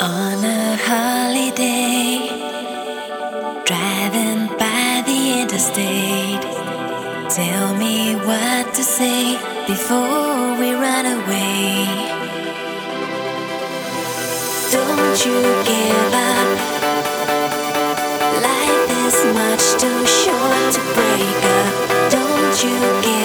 On a holiday, driving by the interstate. Tell me what to say before we run away. Don't you give up. Life is much too short to break up. Don't you give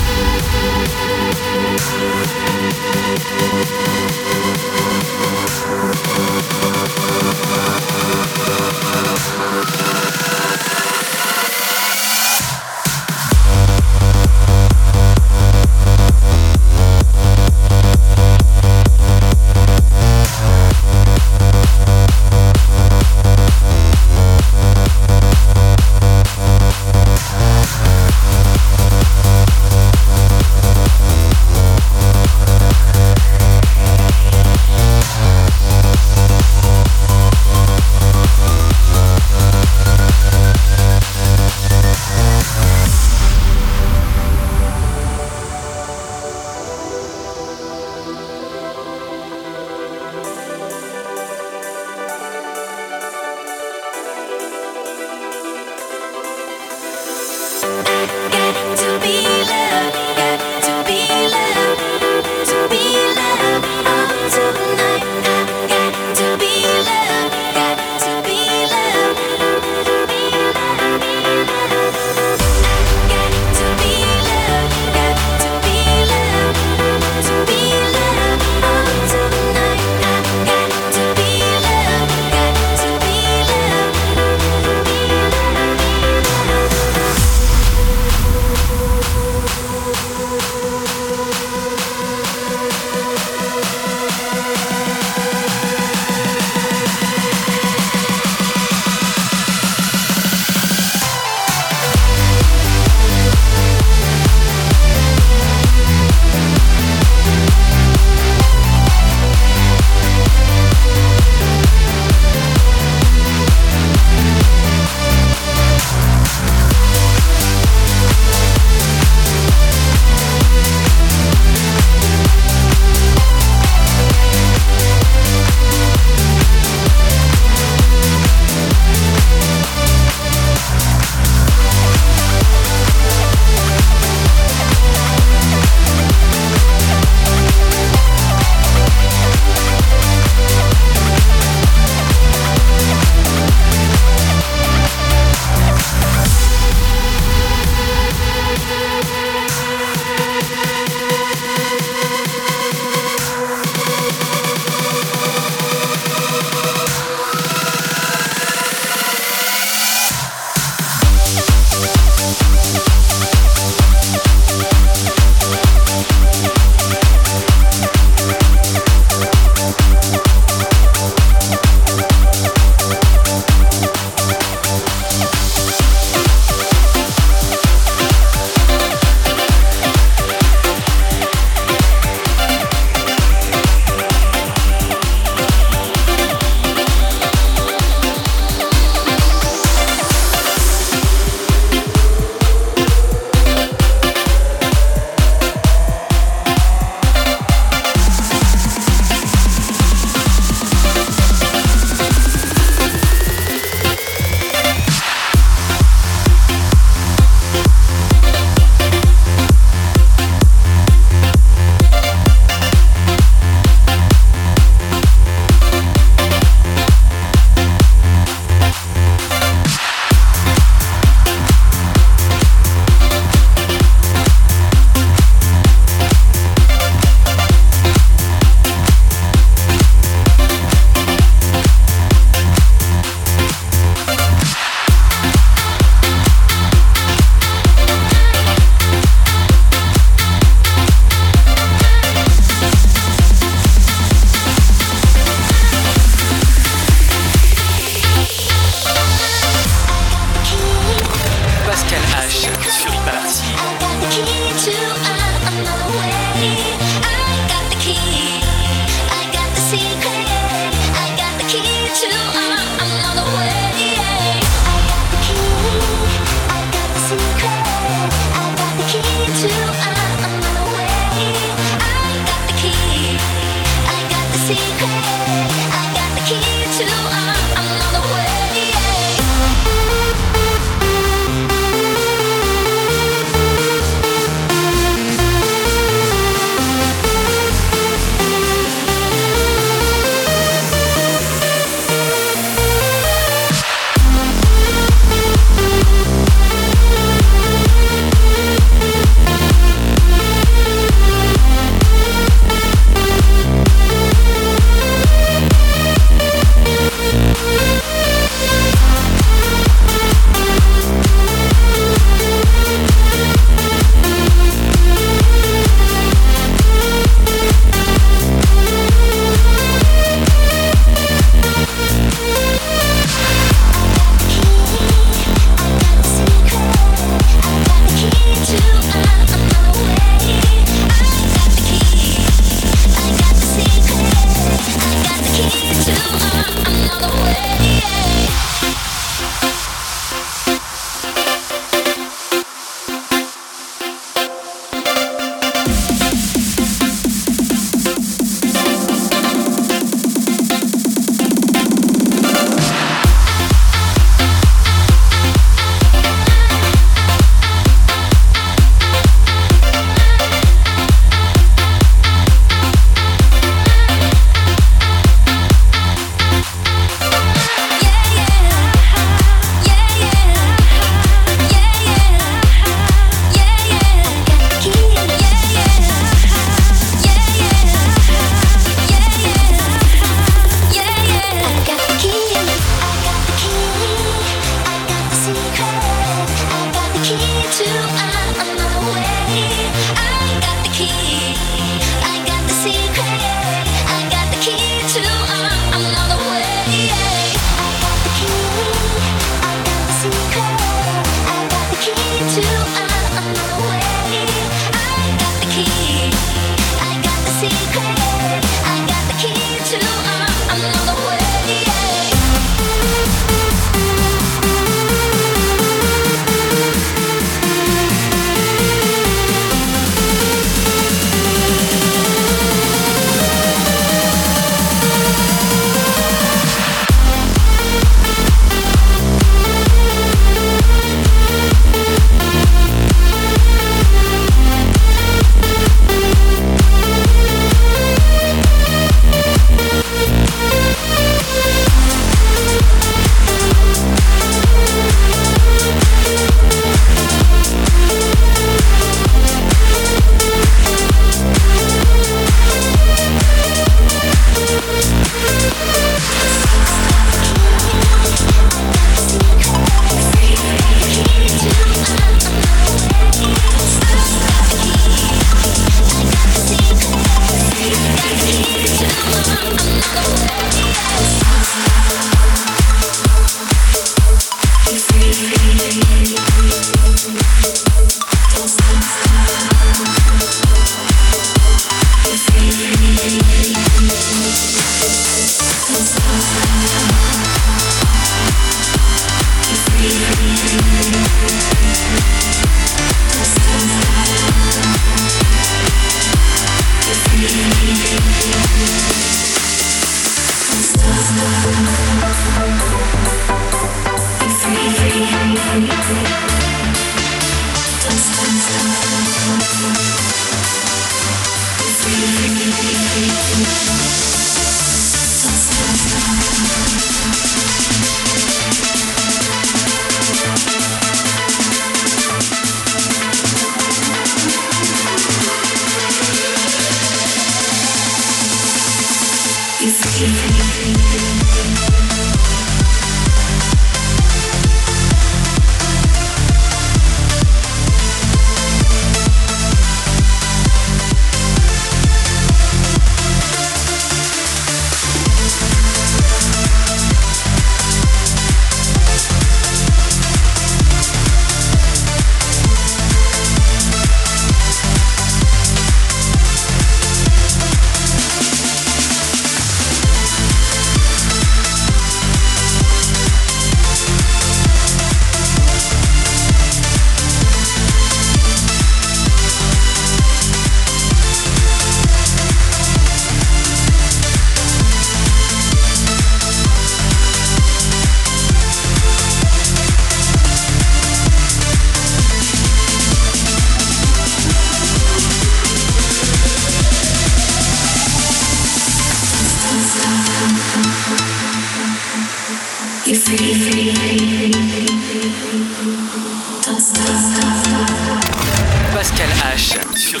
Pascal H sur.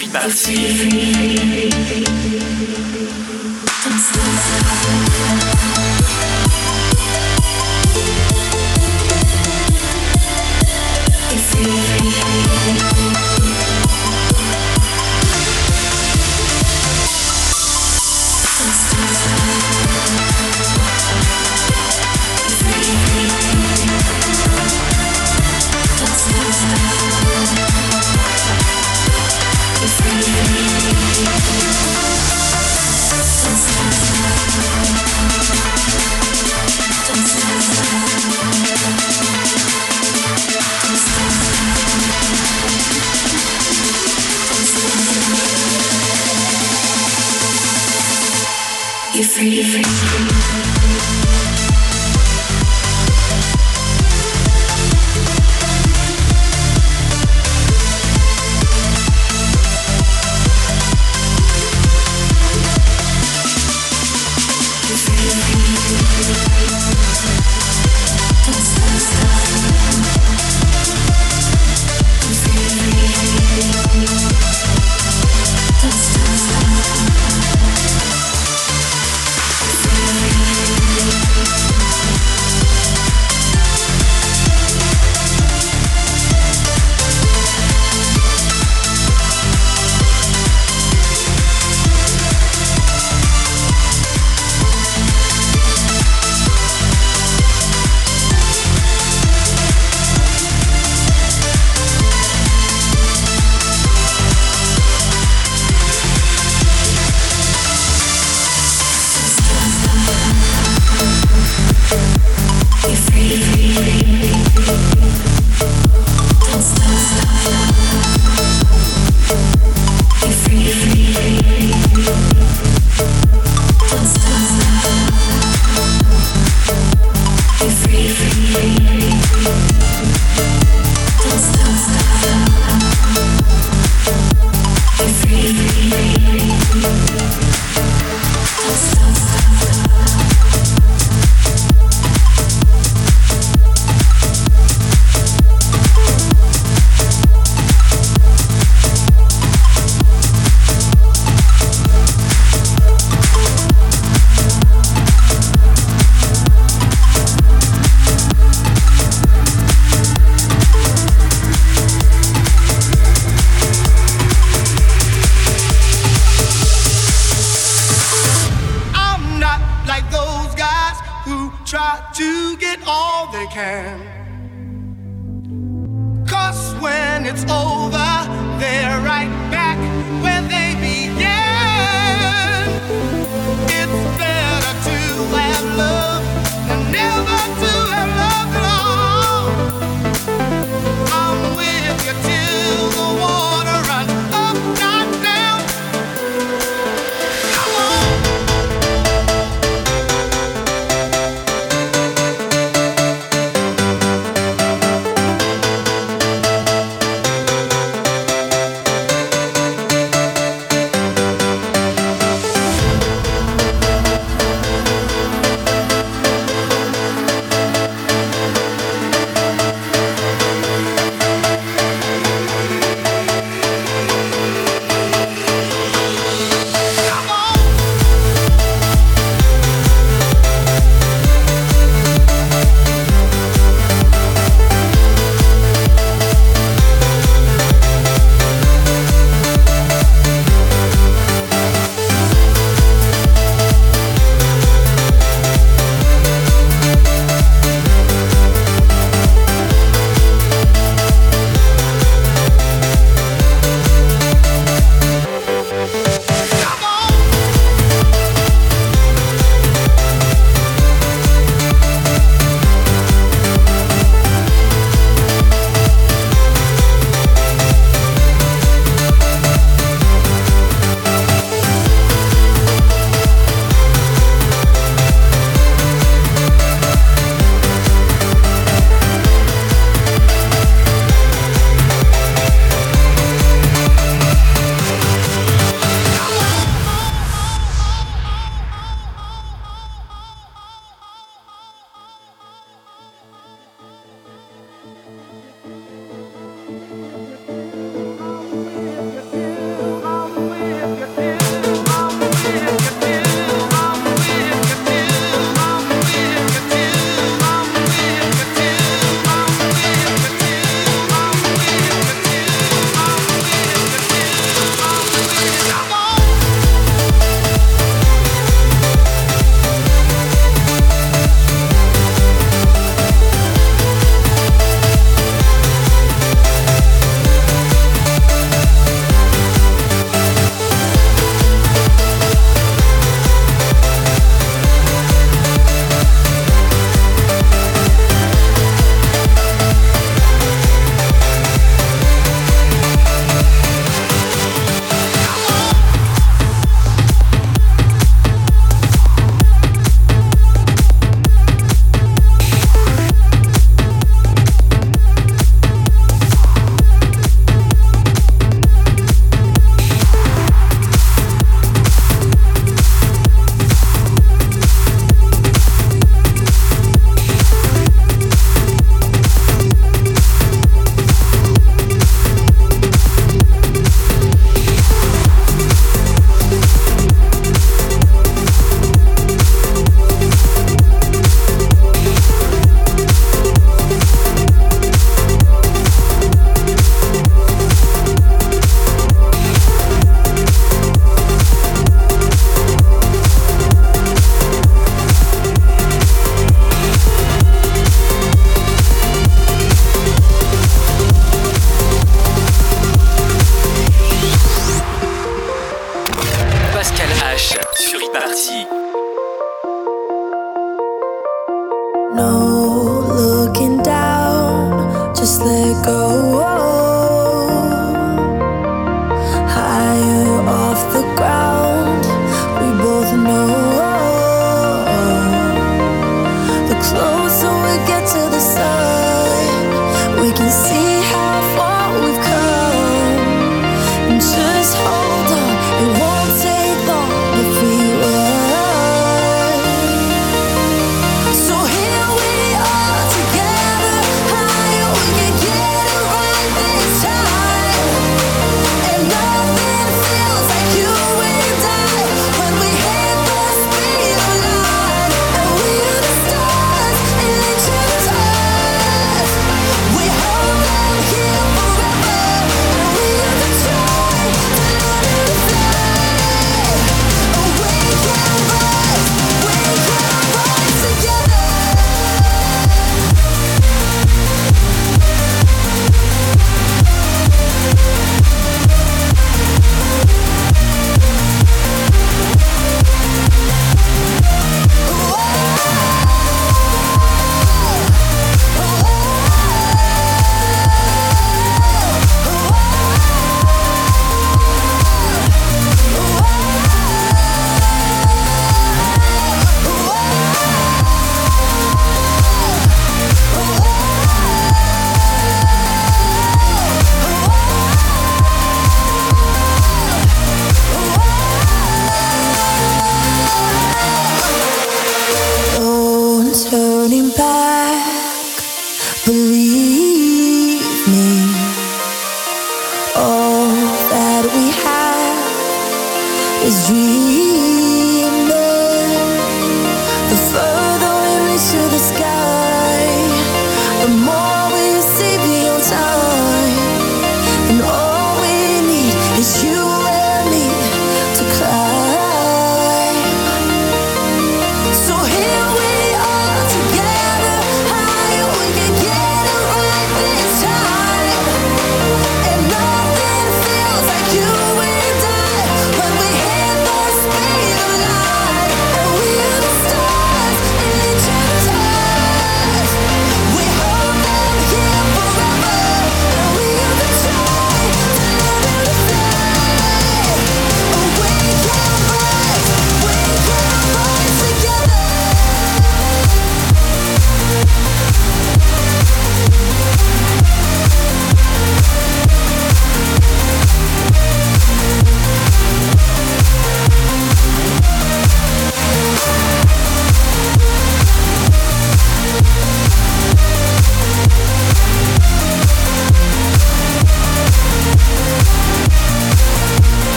You're